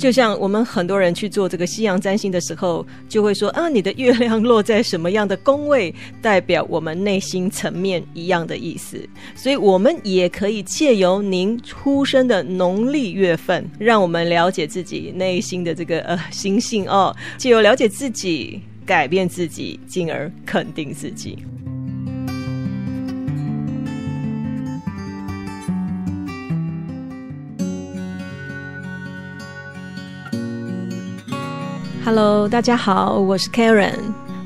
就像我们很多人去做这个西洋占星的时候，就会说啊，你的月亮落在什么样的宫位，代表我们内心层面一样的意思。所以，我们也可以借由您出生的农历月份，让我们了解自己内心的这个呃心性哦，借由了解自己，改变自己，进而肯定自己。Hello，大家好，我是 Karen。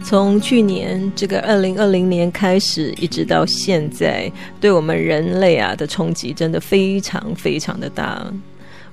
从去年这个二零二零年开始，一直到现在，对我们人类啊的冲击真的非常非常的大。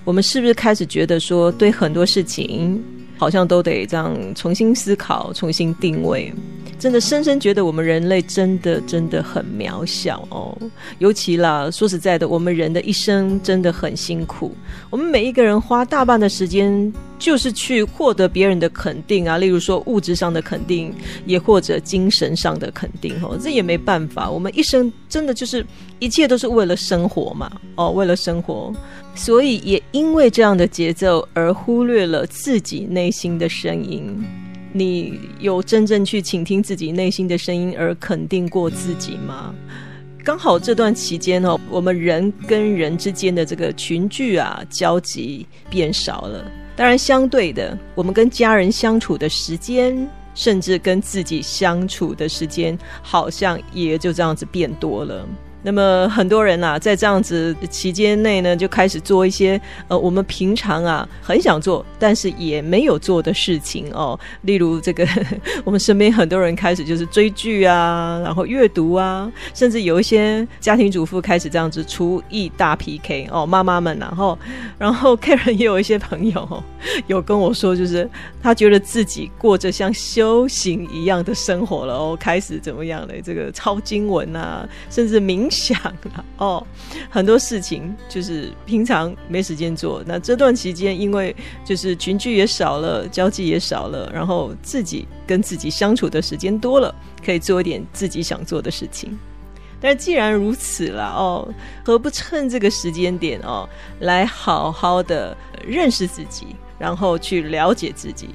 我们是不是开始觉得说，对很多事情好像都得这样重新思考、重新定位？真的深深觉得我们人类真的真的很渺小哦。尤其啦，说实在的，我们人的一生真的很辛苦。我们每一个人花大半的时间。就是去获得别人的肯定啊，例如说物质上的肯定，也或者精神上的肯定哦，这也没办法。我们一生真的就是一切都是为了生活嘛，哦，为了生活，所以也因为这样的节奏而忽略了自己内心的声音。你有真正去倾听自己内心的声音而肯定过自己吗？刚好这段期间哦，我们人跟人之间的这个群聚啊，交集变少了。当然，相对的，我们跟家人相处的时间，甚至跟自己相处的时间，好像也就这样子变多了。那么很多人啊，在这样子期间内呢，就开始做一些呃，我们平常啊很想做，但是也没有做的事情哦。例如这个，我们身边很多人开始就是追剧啊，然后阅读啊，甚至有一些家庭主妇开始这样子厨艺大 PK 哦，妈妈们，然后然后 Karen 也有一些朋友有跟我说，就是他觉得自己过着像修行一样的生活了哦，开始怎么样的这个抄经文啊，甚至冥。想了哦，很多事情就是平常没时间做。那这段期间，因为就是群聚也少了，交际也少了，然后自己跟自己相处的时间多了，可以做一点自己想做的事情。但既然如此了哦，何不趁这个时间点哦，来好好的认识自己，然后去了解自己。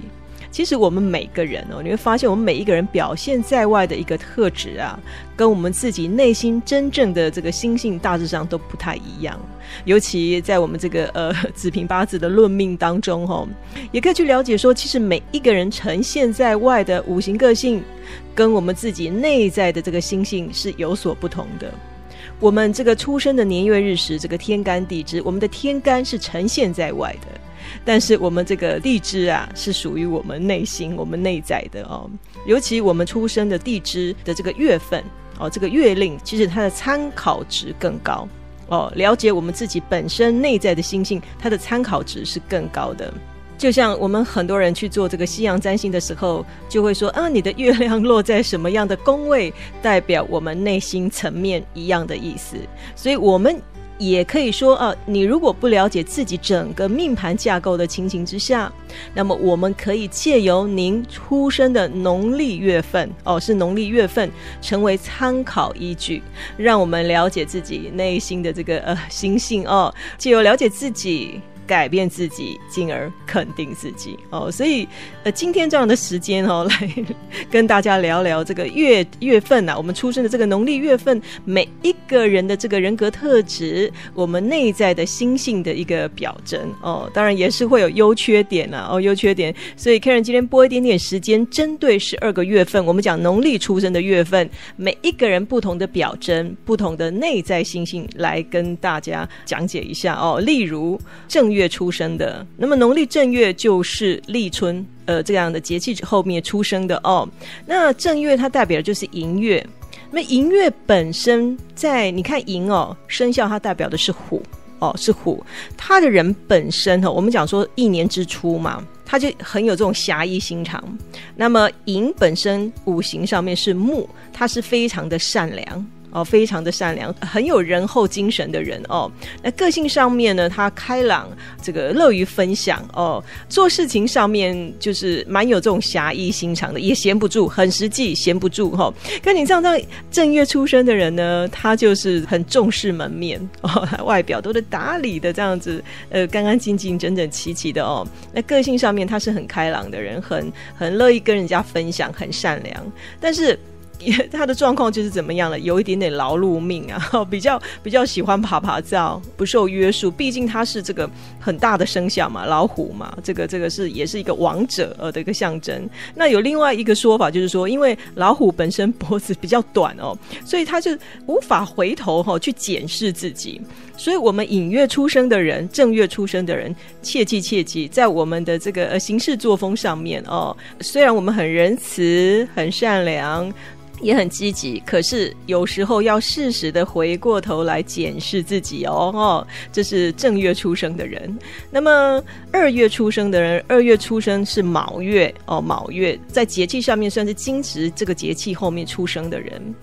其实我们每个人哦，你会发现我们每一个人表现在外的一个特质啊，跟我们自己内心真正的这个心性大致上都不太一样。尤其在我们这个呃 子平八字的论命当中，哈，也可以去了解说，其实每一个人呈现在外的五行个性，跟我们自己内在的这个心性是有所不同的。我们这个出生的年月日时，这个天干地支，我们的天干是呈现在外的。但是我们这个地支啊，是属于我们内心、我们内在的哦。尤其我们出生的地支的这个月份哦，这个月令，其实它的参考值更高哦。了解我们自己本身内在的心性，它的参考值是更高的。就像我们很多人去做这个西洋占星的时候，就会说啊，你的月亮落在什么样的宫位，代表我们内心层面一样的意思。所以，我们。也可以说，啊，你如果不了解自己整个命盘架构的情形之下，那么我们可以借由您出生的农历月份，哦，是农历月份，成为参考依据，让我们了解自己内心的这个呃心性哦，借由了解自己。改变自己，进而肯定自己哦。所以，呃，今天这样的时间哦，来跟大家聊聊这个月月份呐，我们出生的这个农历月份，每一个人的这个人格特质，我们内在的心性的一个表征哦。当然也是会有优缺点呐哦，优缺点。所以，Karen 今天播一点点时间，针对十二个月份，我们讲农历出生的月份，每一个人不同的表征，不同的内在心性，来跟大家讲解一下哦。例如正月。月出生的，那么农历正月就是立春，呃，这样的节气后面出生的哦。那正月它代表的就是寅月，那么寅月本身在你看寅哦，生肖它代表的是虎哦，是虎，他的人本身哈，我们讲说一年之初嘛，他就很有这种侠义心肠。那么寅本身五行上面是木，它是非常的善良。哦，非常的善良，很有仁厚精神的人哦。那个性上面呢，他开朗，这个乐于分享哦。做事情上面就是蛮有这种侠义心肠的，也闲不住，很实际，闲不住哈。跟你这样这样正月出生的人呢，他就是很重视门面哦，外表都是打理的这样子，呃，干干净净、整整齐齐的哦。那个性上面他是很开朗的人，很很乐意跟人家分享，很善良，但是。他的状况就是怎么样了？有一点点劳碌命啊，比较比较喜欢爬爬照，不受约束。毕竟他是这个很大的生肖嘛，老虎嘛，这个这个是也是一个王者呃的一个象征。那有另外一个说法，就是说，因为老虎本身脖子比较短哦，所以他就无法回头哈去检视自己。所以，我们隐月出生的人，正月出生的人，切记切记，在我们的这个呃行事作风上面哦，虽然我们很仁慈、很善良。也很积极，可是有时候要适时的回过头来检视自己哦。哦，这是正月出生的人。那么二月出生的人，二月出生是卯月哦，卯月在节气上面算是金值这个节气后面出生的人。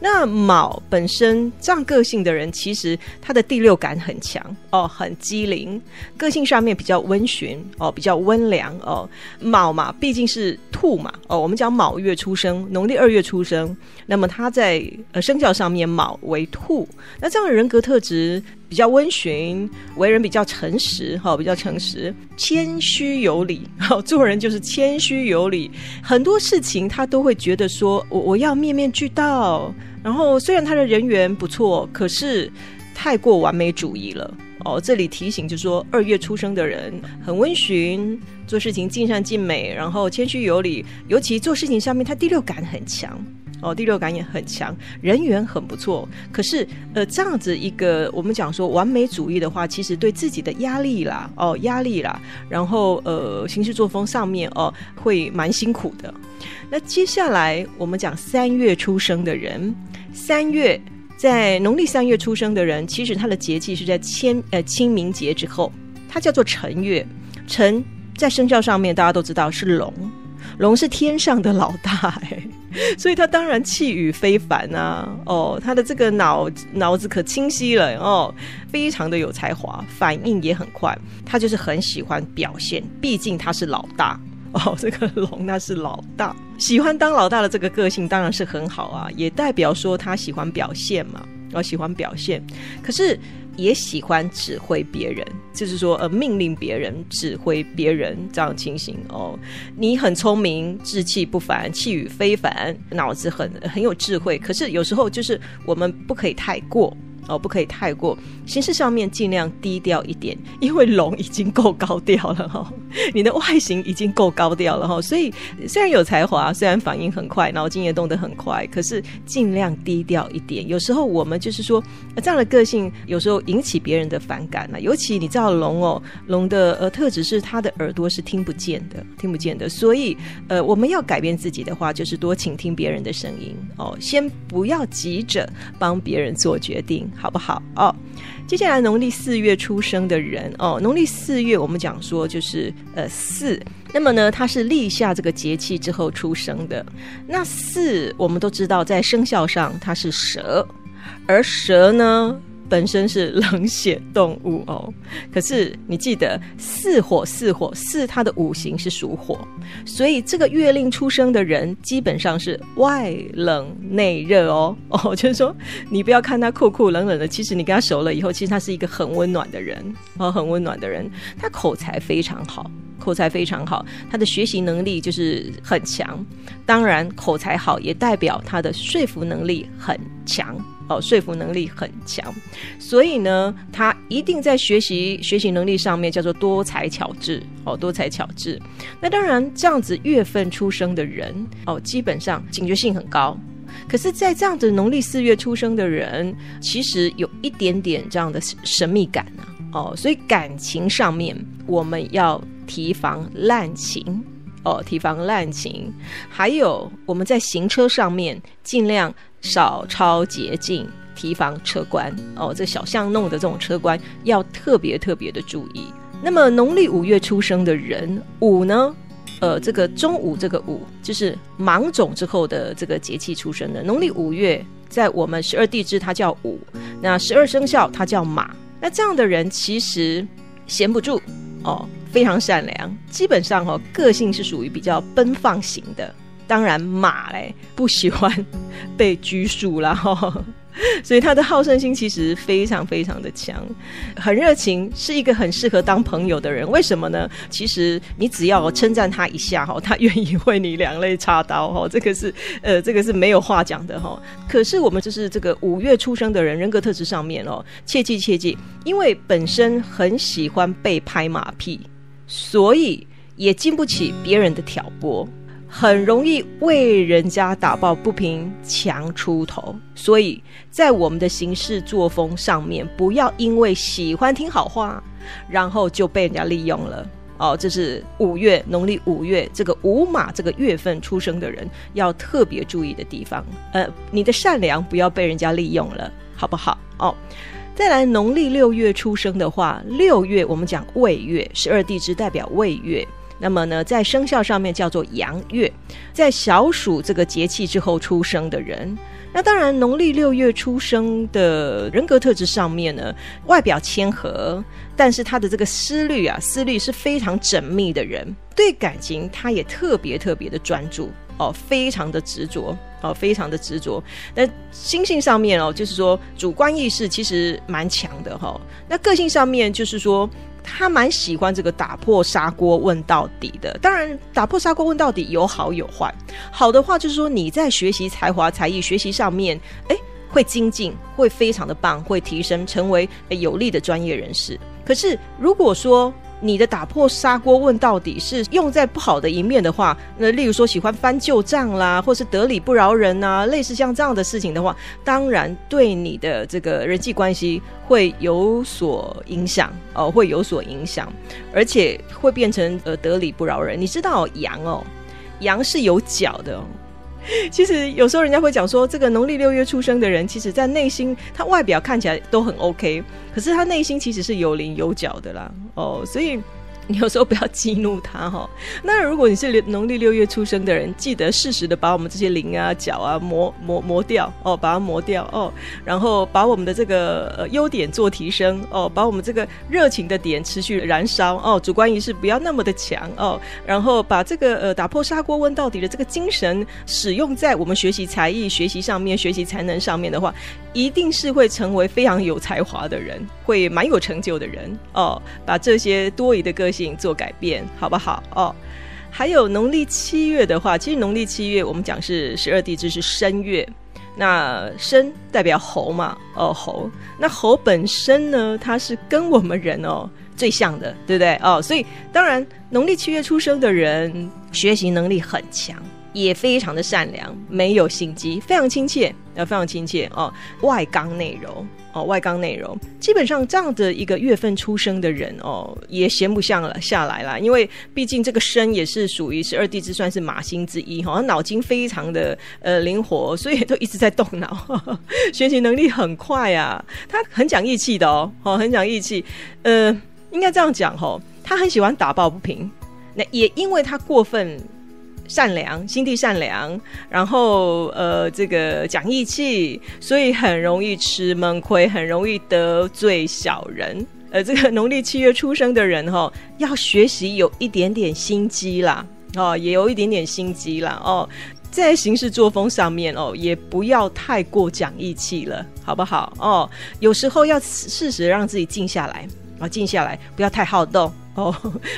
那卯本身这样个性的人，其实他的第六感很强哦，很机灵，个性上面比较温驯哦，比较温良哦。卯嘛，毕竟是兔嘛哦，我们讲卯月出生，农历二月出生，那么他在呃生肖上面卯为兔，那这样的人格特质比较温驯，为人比较诚实哈，比较诚实，谦虚有礼，好做人就是谦虚有礼，很多事情他都会觉得说我我要面面俱到。然后虽然他的人缘不错，可是太过完美主义了哦。这里提醒就是说，二月出生的人很温驯，做事情尽善尽美，然后谦虚有礼，尤其做事情上面他第六感很强哦，第六感也很强，人缘很不错。可是呃，这样子一个我们讲说完美主义的话，其实对自己的压力啦哦压力啦，然后呃行事作风上面哦会蛮辛苦的。那接下来我们讲三月出生的人，三月在农历三月出生的人，其实他的节气是在清呃清明节之后，它叫做辰月。辰在生肖上面大家都知道是龙，龙是天上的老大哎，所以他当然气宇非凡啊。哦，他的这个脑脑子可清晰了哦，非常的有才华，反应也很快，他就是很喜欢表现，毕竟他是老大。哦，这个龙那是老大，喜欢当老大的这个个性当然是很好啊，也代表说他喜欢表现嘛，哦，喜欢表现，可是也喜欢指挥别人，就是说呃命令别人、指挥别人这样情形哦。你很聪明，志气不凡，气宇非凡，脑子很很有智慧，可是有时候就是我们不可以太过。哦，不可以太过，形式上面尽量低调一点，因为龙已经够高调了哈，你的外形已经够高调了哈，所以虽然有才华，虽然反应很快，脑筋也动得很快，可是尽量低调一点。有时候我们就是说这样的个性，有时候引起别人的反感了。尤其你知道龙哦，龙的呃特质是它的耳朵是听不见的，听不见的，所以呃我们要改变自己的话，就是多倾听别人的声音哦，先不要急着帮别人做决定。好不好哦？接下来农历四月出生的人哦，农历四月我们讲说就是呃四，那么呢，他是立夏这个节气之后出生的。那四我们都知道，在生肖上它是蛇，而蛇呢。本身是冷血动物哦，可是你记得四火四火四，它的五行是属火，所以这个月令出生的人基本上是外冷内热哦。哦，就是说你不要看他酷酷冷冷的，其实你跟他熟了以后，其实他是一个很温暖的人。哦，很温暖的人，他口才非常好，口才非常好，他的学习能力就是很强，当然口才好也代表他的说服能力很强。哦，说服能力很强，所以呢，他一定在学习学习能力上面叫做多才巧智。哦，多才巧智。那当然，这样子月份出生的人，哦，基本上警觉性很高。可是，在这样子农历四月出生的人，其实有一点点这样的神秘感呢。哦，所以感情上面我们要提防滥情。哦，提防滥情。还有我们在行车上面尽量。少超捷径，提防车关哦。这小巷弄的这种车关要特别特别的注意。那么农历五月出生的人，午呢？呃，这个中午这个午就是芒种之后的这个节气出生的。农历五月在我们十二地支它叫午，那十二生肖它叫马。那这样的人其实闲不住哦，非常善良，基本上哦个性是属于比较奔放型的。当然马嘞不喜欢被拘束了哈。所以他的好胜心其实非常非常的强，很热情，是一个很适合当朋友的人。为什么呢？其实你只要称赞他一下哈，他愿意为你两肋插刀哈，这个是呃，这个是没有话讲的哈。可是我们就是这个五月出生的人，人格特质上面哦，切记切记，因为本身很喜欢被拍马屁，所以也经不起别人的挑拨。很容易为人家打抱不平、强出头，所以在我们的行事作风上面，不要因为喜欢听好话，然后就被人家利用了。哦，这是五月农历五月这个五马这个月份出生的人要特别注意的地方。呃，你的善良不要被人家利用了，好不好？哦，再来农历六月出生的话，六月我们讲未月，十二地支代表未月。那么呢，在生肖上面叫做阳月，在小暑这个节气之后出生的人，那当然农历六月出生的人格特质上面呢，外表谦和，但是他的这个思虑啊，思虑是非常缜密的人，对感情他也特别特别的专注。哦，非常的执着哦，非常的执着。那心性上面哦，就是说主观意识其实蛮强的哈。那个性上面就是说。他蛮喜欢这个打破砂锅问到底的，当然打破砂锅问到底有好有坏。好的话就是说你在学习才华才艺学习上面，哎，会精进，会非常的棒，会提升，成为有利的专业人士。可是如果说，你的打破砂锅问到底是用在不好的一面的话，那例如说喜欢翻旧账啦，或是得理不饶人啊，类似像这样的事情的话，当然对你的这个人际关系会有所影响哦，会有所影响，而且会变成呃得理不饶人。你知道羊哦，羊是有脚的。其实有时候人家会讲说，这个农历六月出生的人，其实在内心他外表看起来都很 OK，可是他内心其实是有棱有角的啦。哦，所以。你有时候不要激怒他哈。那如果你是农历六月出生的人，记得适时的把我们这些棱啊、角啊磨磨磨掉哦，把它磨掉哦，然后把我们的这个呃优点做提升哦，把我们这个热情的点持续燃烧哦，主观意识不要那么的强哦，然后把这个呃打破砂锅问到底的这个精神使用在我们学习才艺、学习上面、学习才能上面的话，一定是会成为非常有才华的人，会蛮有成就的人哦。把这些多疑的个性。做改变好不好哦？还有农历七月的话，其实农历七月我们讲是十二地支是申月，那申代表猴嘛，哦猴，那猴本身呢，它是跟我们人哦最像的，对不对哦？所以当然农历七月出生的人，学习能力很强。也非常的善良，没有心机，非常亲切，呃，非常亲切哦。外刚内柔哦，外刚内柔，基本上这样的一个月份出生的人哦，也闲不下了下来啦。因为毕竟这个生也是属于十二地支，算是马星之一哈，脑筋非常的呃灵活，所以都一直在动脑，学习能力很快啊。他很讲义气的哦，哦，很讲义气，呃，应该这样讲哈，他很喜欢打抱不平，那也因为他过分。善良，心地善良，然后呃，这个讲义气，所以很容易吃闷亏，很容易得罪小人。呃，这个农历七月出生的人哈，要学习有一点点心机啦，哦，也有一点点心机啦，哦，在行事作风上面哦，也不要太过讲义气了，好不好？哦，有时候要适时让自己静下来，啊，静下来，不要太好动哦，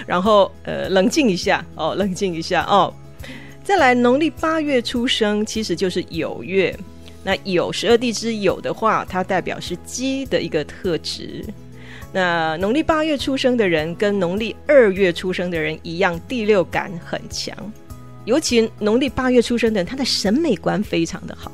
然后呃，冷静一下哦，冷静一下哦。再来，农历八月出生，其实就是酉月。那酉十二地支酉的话，它代表是鸡的一个特质。那农历八月出生的人，跟农历二月出生的人一样，第六感很强。尤其农历八月出生的人，他的审美观非常的好，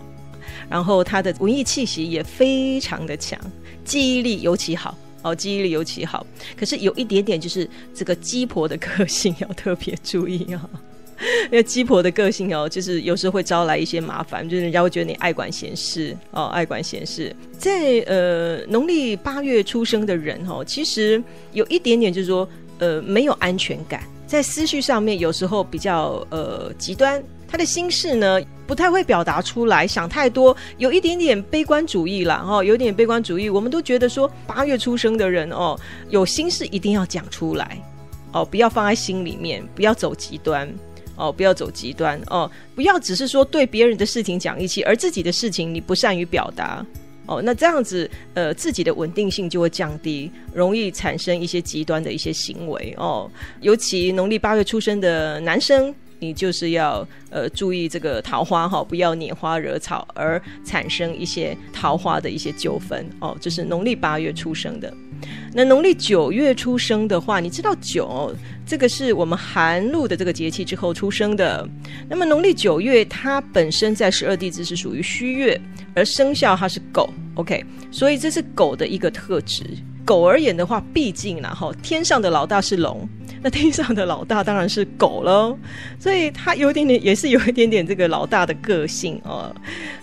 然后他的文艺气息也非常的强，记忆力尤其好哦，记忆力尤其好。可是有一点点，就是这个鸡婆的个性要特别注意啊。因为鸡婆的个性哦，就是有时候会招来一些麻烦，就是人家会觉得你爱管闲事哦，爱管闲事。在呃农历八月出生的人哦，其实有一点点就是说呃没有安全感，在思绪上面有时候比较呃极端，他的心事呢不太会表达出来，想太多，有一点点悲观主义了哦，有点悲观主义。我们都觉得说，八月出生的人哦，有心事一定要讲出来哦，不要放在心里面，不要走极端哦，不要走极端哦，不要只是说对别人的事情讲义气，而自己的事情你不善于表达。哦，那这样子，呃，自己的稳定性就会降低，容易产生一些极端的一些行为哦。尤其农历八月出生的男生，你就是要呃注意这个桃花哈，不要拈花惹草而产生一些桃花的一些纠纷哦。这是农历八月出生的。那农历九月出生的话，你知道九这个是我们寒露的这个节气之后出生的。那么农历九月，它本身在十二地支是属于虚月。而生肖它是狗，OK，所以这是狗的一个特质。狗而言的话，毕竟然后天上的老大是龙，那天上的老大当然是狗喽。所以它有点点，也是有一点点这个老大的个性哦。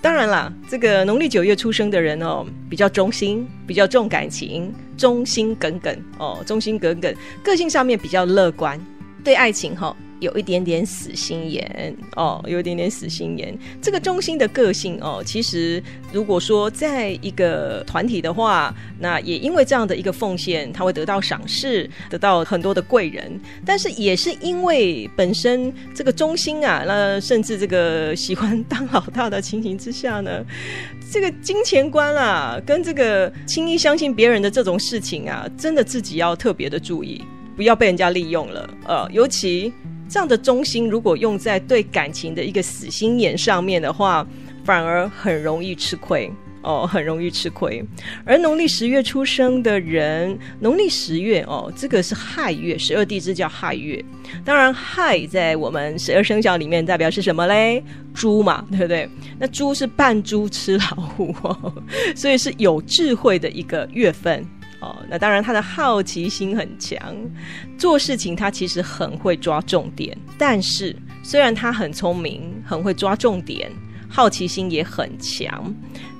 当然啦，这个农历九月出生的人哦，比较忠心，比较重感情，忠心耿耿哦，忠心耿耿，个性上面比较乐观，对爱情哈。有一点点死心眼哦，有一点点死心眼。这个中心的个性哦，其实如果说在一个团体的话，那也因为这样的一个奉献，他会得到赏识，得到很多的贵人。但是也是因为本身这个中心啊，那甚至这个喜欢当老大的情形之下呢，这个金钱观啊，跟这个轻易相信别人的这种事情啊，真的自己要特别的注意，不要被人家利用了。呃，尤其。这样的中心，如果用在对感情的一个死心眼上面的话，反而很容易吃亏哦，很容易吃亏。而农历十月出生的人，农历十月哦，这个是亥月，十二地支叫亥月。当然，亥在我们十二生肖里面代表是什么嘞？猪嘛，对不对？那猪是扮猪吃老虎，哦，所以是有智慧的一个月份。哦，那当然，他的好奇心很强，做事情他其实很会抓重点。但是，虽然他很聪明，很会抓重点，好奇心也很强，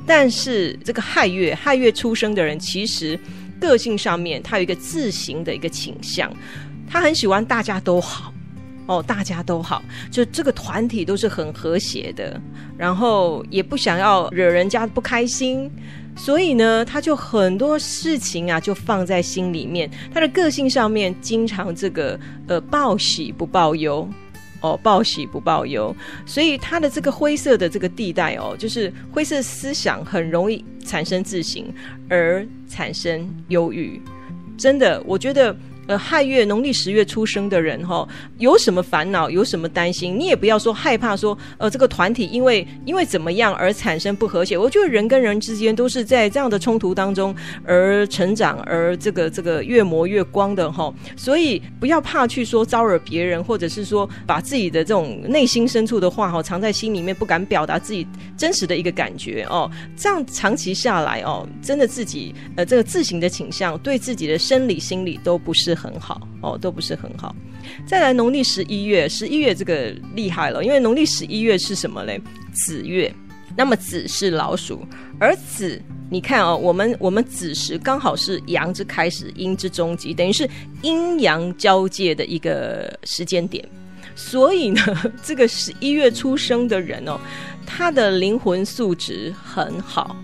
但是这个亥月亥月出生的人，其实个性上面他有一个自行的一个倾向，他很喜欢大家都好，哦，大家都好，就这个团体都是很和谐的，然后也不想要惹人家不开心。所以呢，他就很多事情啊，就放在心里面。他的个性上面，经常这个呃报喜不报忧，哦报喜不报忧。所以他的这个灰色的这个地带哦，就是灰色思想很容易产生自省，而产生忧郁。真的，我觉得。呃，亥月农历十月出生的人哈，有什么烦恼，有什么担心，你也不要说害怕说，呃，这个团体因为因为怎么样而产生不和谐。我觉得人跟人之间都是在这样的冲突当中而成长，而这个这个越磨越光的哈。所以不要怕去说招惹别人，或者是说把自己的这种内心深处的话哈藏在心里面，不敢表达自己真实的一个感觉哦。这样长期下来哦，真的自己呃这个自行的倾向，对自己的生理心理都不是。很好哦，都不是很好。再来，农历十一月，十一月这个厉害了，因为农历十一月是什么嘞？子月。那么子是老鼠，而子，你看哦，我们我们子时刚好是阳之开始，阴之终极，等于是阴阳交界的一个时间点。所以呢，这个十一月出生的人哦，他的灵魂素质很好，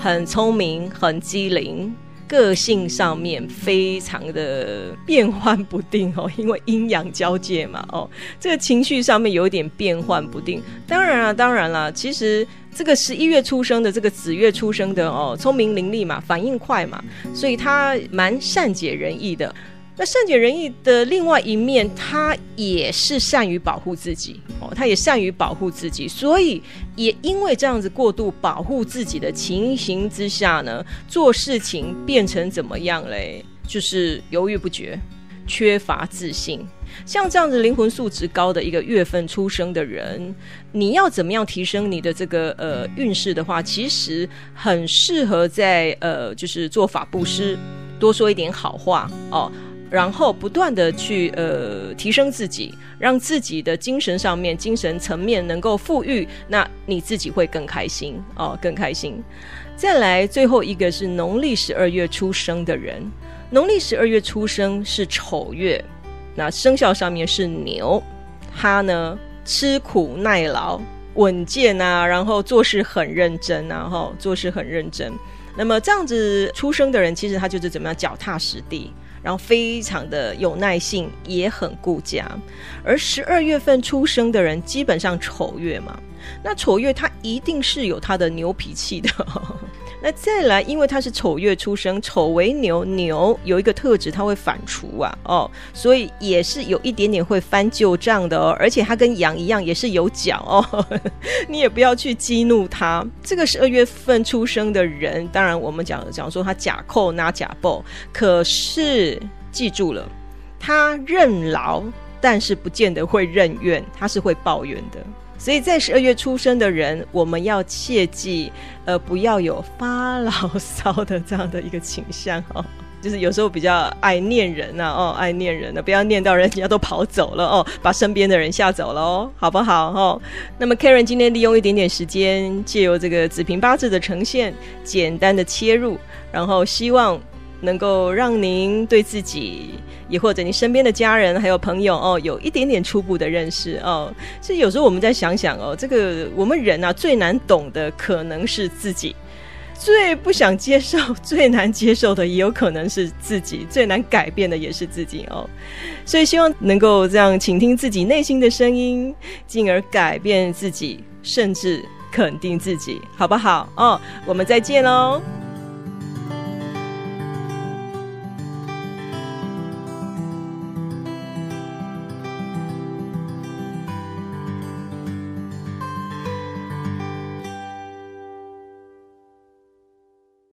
很聪明，很机灵。个性上面非常的变幻不定哦，因为阴阳交界嘛哦，这个情绪上面有点变幻不定。当然了，当然了，其实这个十一月出生的，这个子月出生的哦，聪明伶俐嘛，反应快嘛，所以他蛮善解人意的。那善解人意的另外一面，他也是善于保护自己哦，他也善于保护自己，所以也因为这样子过度保护自己的情形之下呢，做事情变成怎么样嘞？就是犹豫不决，缺乏自信。像这样子灵魂素质高的一个月份出生的人，你要怎么样提升你的这个呃运势的话，其实很适合在呃就是做法布施，多说一点好话哦。然后不断的去呃提升自己，让自己的精神上面、精神层面能够富裕，那你自己会更开心哦，更开心。再来最后一个是农历十二月出生的人，农历十二月出生是丑月，那生肖上面是牛，他呢吃苦耐劳，稳健啊，然后做事很认真啊，哈，做事很认真。那么这样子出生的人，其实他就是怎么样脚踏实地，然后非常的有耐性，也很顾家。而十二月份出生的人，基本上丑月嘛，那丑月他一定是有他的牛脾气的。那再来，因为他是丑月出生，丑为牛，牛有一个特质，它会反刍啊，哦，所以也是有一点点会翻旧账的哦。而且它跟羊一样，也是有角哦，你也不要去激怒他。这个十二月份出生的人，当然我们讲讲说他假扣拿假报，可是记住了，他认劳，但是不见得会认怨，他是会抱怨的。所以在十二月出生的人，我们要切记，呃，不要有发牢骚的这样的一个倾向哦。就是有时候比较爱念人呐，哦，爱念人的，不要念到人家都跑走了哦，把身边的人吓走了哦，好不好？哦，那么 Karen 今天利用一点点时间，借由这个紫平八字的呈现，简单的切入，然后希望能够让您对自己。也或者你身边的家人还有朋友哦，有一点点初步的认识哦。所以有时候我们再想想哦，这个我们人啊最难懂的可能是自己，最不想接受、最难接受的也有可能是自己，最难改变的也是自己哦。所以希望能够这样倾听自己内心的声音，进而改变自己，甚至肯定自己，好不好？哦，我们再见喽。